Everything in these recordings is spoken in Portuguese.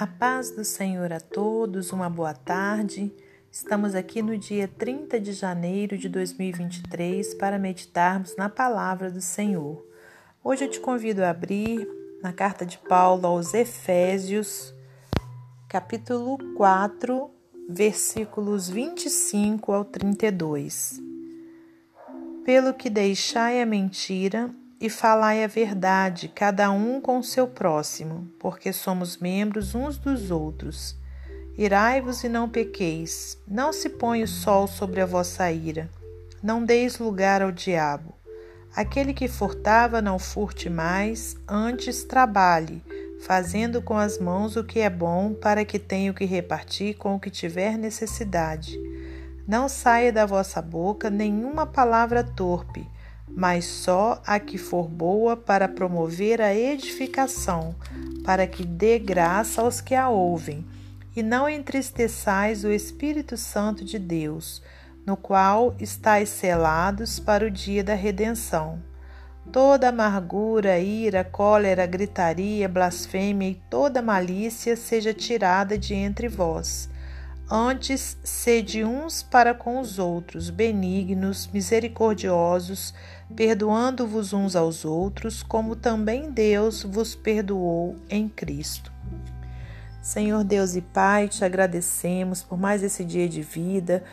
A paz do Senhor a todos, uma boa tarde. Estamos aqui no dia 30 de janeiro de 2023 para meditarmos na palavra do Senhor. Hoje eu te convido a abrir na carta de Paulo aos Efésios, capítulo 4, versículos 25 ao 32. Pelo que deixai a mentira e falai a verdade, cada um com o seu próximo, porque somos membros uns dos outros. Irai-vos e não pequeis, não se põe o sol sobre a vossa ira, não deis lugar ao diabo. Aquele que furtava, não furte mais, antes trabalhe, fazendo com as mãos o que é bom, para que tenha o que repartir com o que tiver necessidade. Não saia da vossa boca nenhuma palavra torpe, mas só a que for boa para promover a edificação, para que dê graça aos que a ouvem. E não entristeçais o Espírito Santo de Deus, no qual estáis selados para o dia da redenção. Toda amargura, ira, cólera, gritaria, blasfêmia e toda malícia seja tirada de entre vós Antes, sede uns para com os outros, benignos, misericordiosos, perdoando-vos uns aos outros, como também Deus vos perdoou em Cristo. Senhor Deus e Pai, te agradecemos por mais esse dia de vida,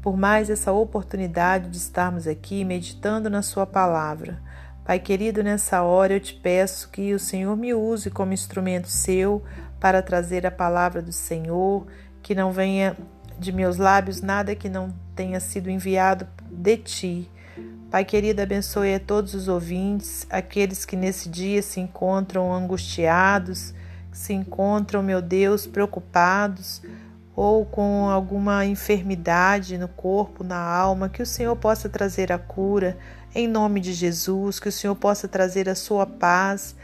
por mais essa oportunidade de estarmos aqui meditando na Sua palavra. Pai querido, nessa hora eu te peço que o Senhor me use como instrumento seu para trazer a palavra do Senhor que não venha de meus lábios nada que não tenha sido enviado de ti. Pai querido, abençoe a todos os ouvintes, aqueles que nesse dia se encontram angustiados, se encontram, meu Deus, preocupados ou com alguma enfermidade no corpo, na alma, que o Senhor possa trazer a cura em nome de Jesus, que o Senhor possa trazer a sua paz,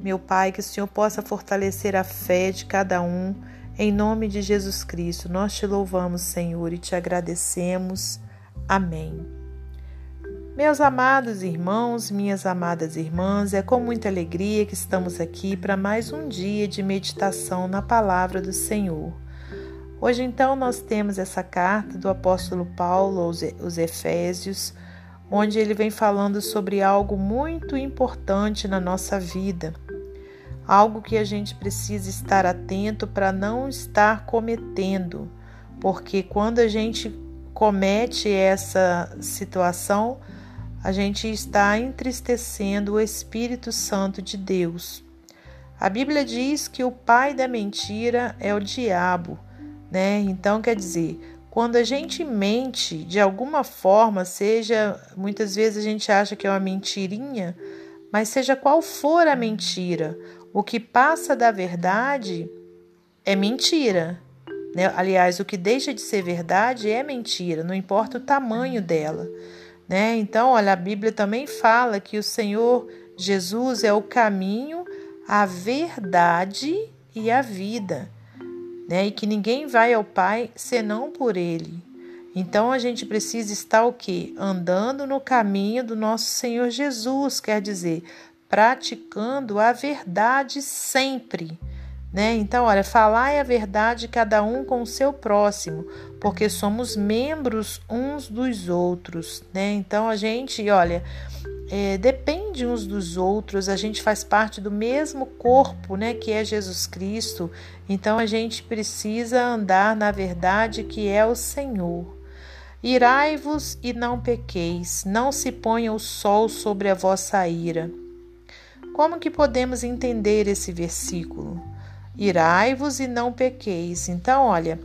meu Pai, que o Senhor possa fortalecer a fé de cada um em nome de Jesus Cristo, nós te louvamos, Senhor, e te agradecemos. Amém. Meus amados irmãos, minhas amadas irmãs, é com muita alegria que estamos aqui para mais um dia de meditação na palavra do Senhor. Hoje, então, nós temos essa carta do apóstolo Paulo aos Efésios, onde ele vem falando sobre algo muito importante na nossa vida algo que a gente precisa estar atento para não estar cometendo, porque quando a gente comete essa situação, a gente está entristecendo o Espírito Santo de Deus. A Bíblia diz que o pai da mentira é o diabo, né? Então quer dizer, quando a gente mente de alguma forma, seja muitas vezes a gente acha que é uma mentirinha, mas seja qual for a mentira, o que passa da verdade é mentira. Né? Aliás, o que deixa de ser verdade é mentira, não importa o tamanho dela. Né? Então, olha, a Bíblia também fala que o Senhor Jesus é o caminho, a verdade e a vida. Né? E que ninguém vai ao Pai senão por Ele. Então a gente precisa estar o quê? Andando no caminho do nosso Senhor Jesus, quer dizer, praticando a verdade sempre. Né? Então, olha, falar é a verdade cada um com o seu próximo, porque somos membros uns dos outros, né? Então a gente, olha, é, depende uns dos outros, a gente faz parte do mesmo corpo, né? Que é Jesus Cristo. Então a gente precisa andar na verdade que é o Senhor. Irai-vos e não pequeis, não se ponha o sol sobre a vossa ira. Como que podemos entender esse versículo? Irai-vos e não pequeis. Então, olha,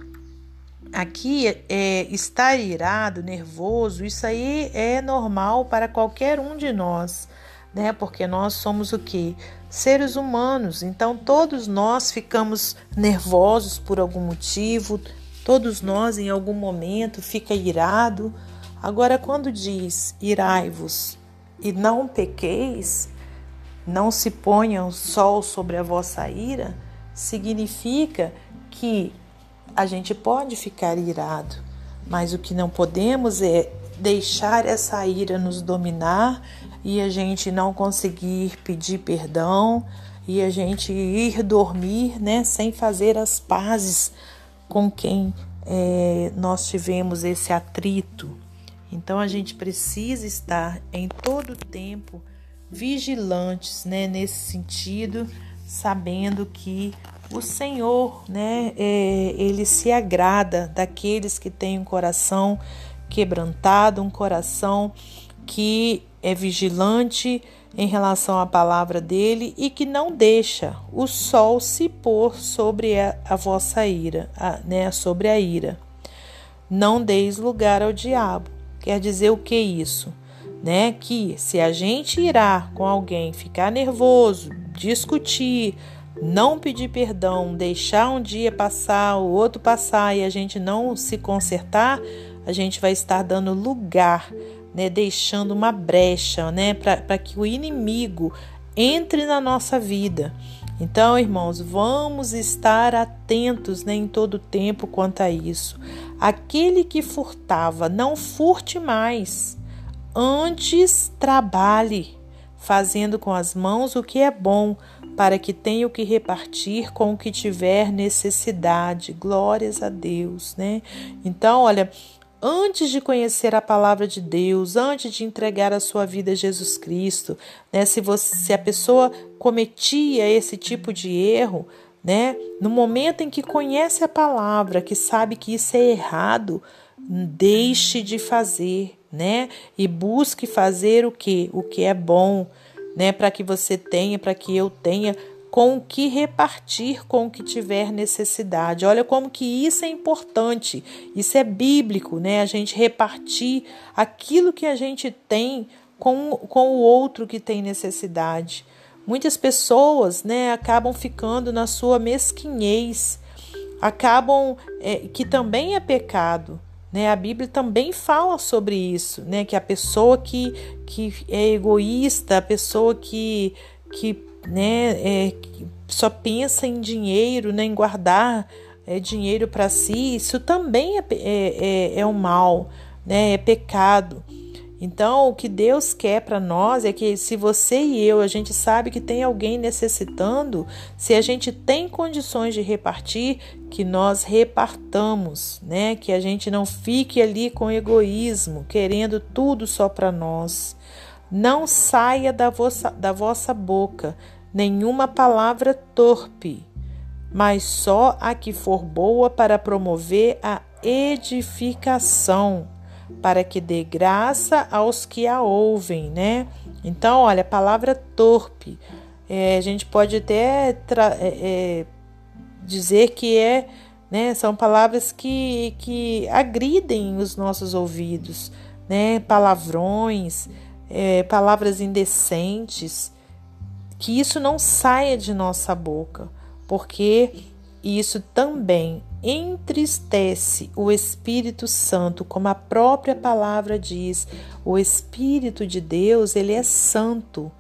aqui é, estar irado, nervoso, isso aí é normal para qualquer um de nós, né? Porque nós somos o que? Seres humanos. Então, todos nós ficamos nervosos por algum motivo, todos nós em algum momento fica irado. Agora, quando diz irai-vos e não pequeis, não se ponha o sol sobre a vossa ira, significa que a gente pode ficar irado, mas o que não podemos é deixar essa ira nos dominar e a gente não conseguir pedir perdão e a gente ir dormir, né, sem fazer as pazes com quem é, nós tivemos esse atrito. Então a gente precisa estar em todo tempo vigilantes, né, nesse sentido, sabendo que o Senhor, né, é, ele se agrada daqueles que têm um coração quebrantado, um coração que é vigilante em relação à palavra dele e que não deixa o sol se pôr sobre a, a vossa ira, a, né, sobre a ira. Não deis lugar ao diabo. Quer dizer o que isso? Né? Que se a gente irá com alguém, ficar nervoso, discutir, não pedir perdão, deixar um dia passar, o outro passar e a gente não se consertar, a gente vai estar dando lugar né, deixando uma brecha né, para que o inimigo entre na nossa vida. Então, irmãos, vamos estar atentos né, em todo tempo quanto a isso. Aquele que furtava, não furte mais. Antes, trabalhe, fazendo com as mãos o que é bom, para que tenha o que repartir com o que tiver necessidade. Glórias a Deus, né? Então, olha, antes de conhecer a palavra de Deus, antes de entregar a sua vida a Jesus Cristo, né? Se você, se a pessoa cometia esse tipo de erro, né? No momento em que conhece a palavra, que sabe que isso é errado, deixe de fazer, né? E busque fazer o que? O que é bom, né? Para que você tenha, para que eu tenha com o que repartir com o que tiver necessidade. Olha como que isso é importante. Isso é bíblico, né? A gente repartir aquilo que a gente tem com, com o outro que tem necessidade. Muitas pessoas, né, acabam ficando na sua mesquinhez, acabam é, que também é pecado. Né, a Bíblia também fala sobre isso, né, que a pessoa que, que é egoísta, a pessoa que, que né, é, só pensa em dinheiro, né, em guardar é, dinheiro para si, isso também é, é, é, é um mal, né, é pecado. Então, o que Deus quer para nós é que se você e eu, a gente sabe que tem alguém necessitando, se a gente tem condições de repartir, que nós repartamos, né? Que a gente não fique ali com egoísmo, querendo tudo só para nós. Não saia da vossa, da vossa boca nenhuma palavra torpe, mas só a que for boa para promover a edificação, para que dê graça aos que a ouvem, né? Então, olha, palavra torpe, é, a gente pode até é, é, dizer que é, né? São palavras que, que agridem os nossos ouvidos, né? Palavrões é, palavras indecentes, que isso não saia de nossa boca, porque isso também entristece o Espírito Santo, como a própria palavra diz. O Espírito de Deus, ele é santo,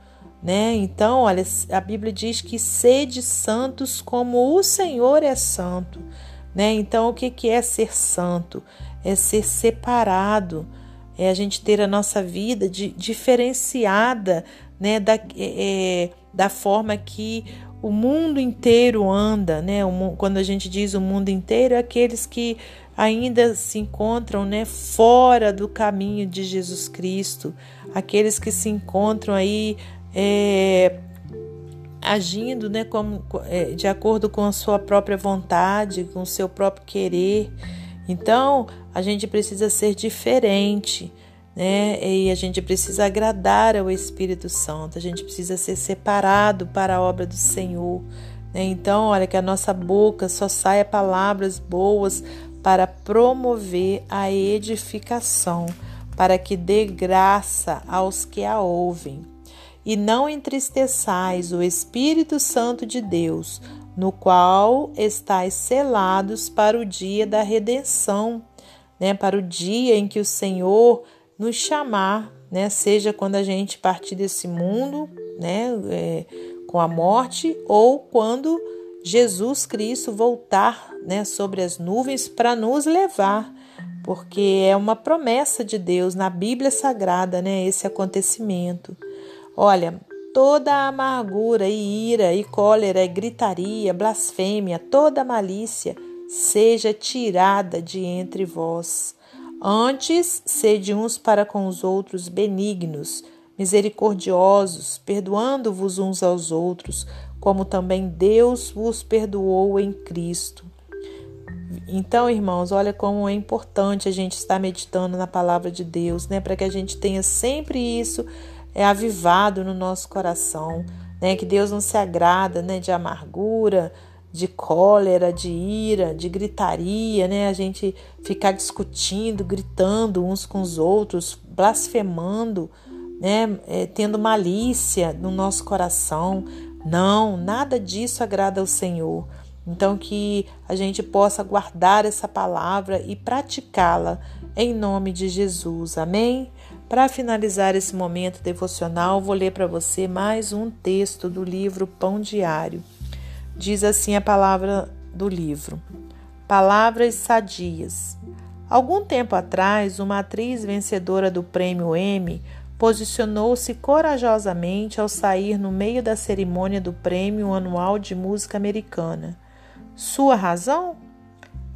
né? Então, olha, a Bíblia diz que sede santos como o Senhor é santo, né? Então, o que que é ser santo? É ser separado, é a gente ter a nossa vida de, diferenciada né, da, é, é, da forma que o mundo inteiro anda, né? Quando a gente diz o mundo inteiro, é aqueles que ainda se encontram né, fora do caminho de Jesus Cristo, aqueles que se encontram aí é, agindo né, como, é, de acordo com a sua própria vontade, com o seu próprio querer. Então, a gente precisa ser diferente, né? E a gente precisa agradar ao Espírito Santo, a gente precisa ser separado para a obra do Senhor. Né? Então, olha, que a nossa boca só saia palavras boas para promover a edificação, para que dê graça aos que a ouvem. E não entristeçais o Espírito Santo de Deus, no qual estáis selados para o dia da redenção, né? para o dia em que o Senhor nos chamar, né? seja quando a gente partir desse mundo né? É, com a morte ou quando Jesus Cristo voltar né? sobre as nuvens para nos levar, porque é uma promessa de Deus na Bíblia Sagrada né? esse acontecimento. Olha, toda a amargura e ira e cólera e gritaria, blasfêmia, toda malícia seja tirada de entre vós. Antes, sede uns para com os outros benignos, misericordiosos, perdoando-vos uns aos outros, como também Deus vos perdoou em Cristo. Então, irmãos, olha como é importante a gente estar meditando na palavra de Deus, né, para que a gente tenha sempre isso é avivado no nosso coração, né, que Deus não se agrada, né, de amargura, de cólera, de ira, de gritaria, né? A gente ficar discutindo, gritando uns com os outros, blasfemando, né? É, tendo malícia no nosso coração. Não, nada disso agrada ao Senhor. Então, que a gente possa guardar essa palavra e praticá-la em nome de Jesus. Amém? Para finalizar esse momento devocional, vou ler para você mais um texto do livro Pão Diário. Diz assim a palavra do livro: Palavras sadias. Algum tempo atrás, uma atriz vencedora do prêmio Emmy posicionou-se corajosamente ao sair no meio da cerimônia do Prêmio Anual de Música Americana. Sua razão?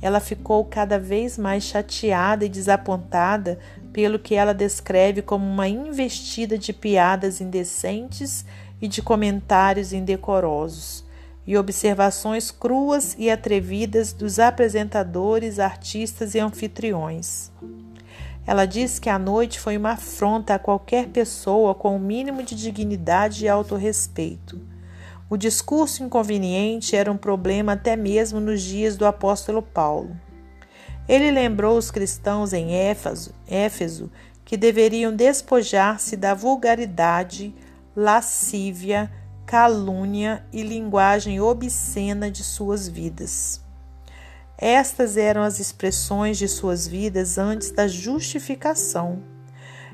Ela ficou cada vez mais chateada e desapontada pelo que ela descreve como uma investida de piadas indecentes e de comentários indecorosos e observações cruas e atrevidas dos apresentadores, artistas e anfitriões. Ela diz que a noite foi uma afronta a qualquer pessoa com o um mínimo de dignidade e autorrespeito. O discurso inconveniente era um problema até mesmo nos dias do apóstolo Paulo. Ele lembrou os cristãos em Éfeso, Éfeso que deveriam despojar-se da vulgaridade, lascívia, calúnia e linguagem obscena de suas vidas. Estas eram as expressões de suas vidas antes da justificação.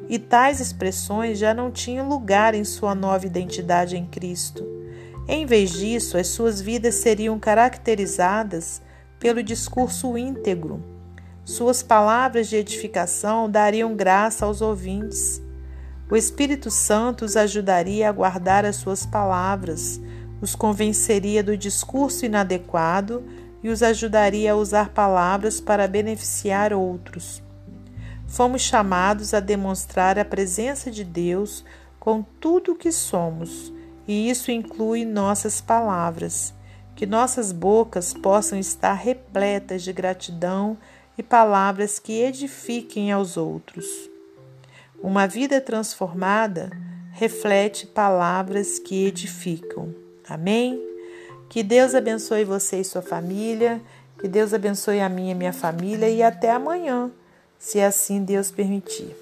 E tais expressões já não tinham lugar em sua nova identidade em Cristo. Em vez disso, as suas vidas seriam caracterizadas pelo discurso íntegro. Suas palavras de edificação dariam graça aos ouvintes o Espírito Santo os ajudaria a guardar as suas palavras, os convenceria do discurso inadequado e os ajudaria a usar palavras para beneficiar outros. Fomos chamados a demonstrar a presença de Deus com tudo o que somos, e isso inclui nossas palavras. Que nossas bocas possam estar repletas de gratidão e palavras que edifiquem aos outros. Uma vida transformada reflete palavras que edificam. Amém? Que Deus abençoe você e sua família, que Deus abençoe a minha e minha família e até amanhã, se assim Deus permitir.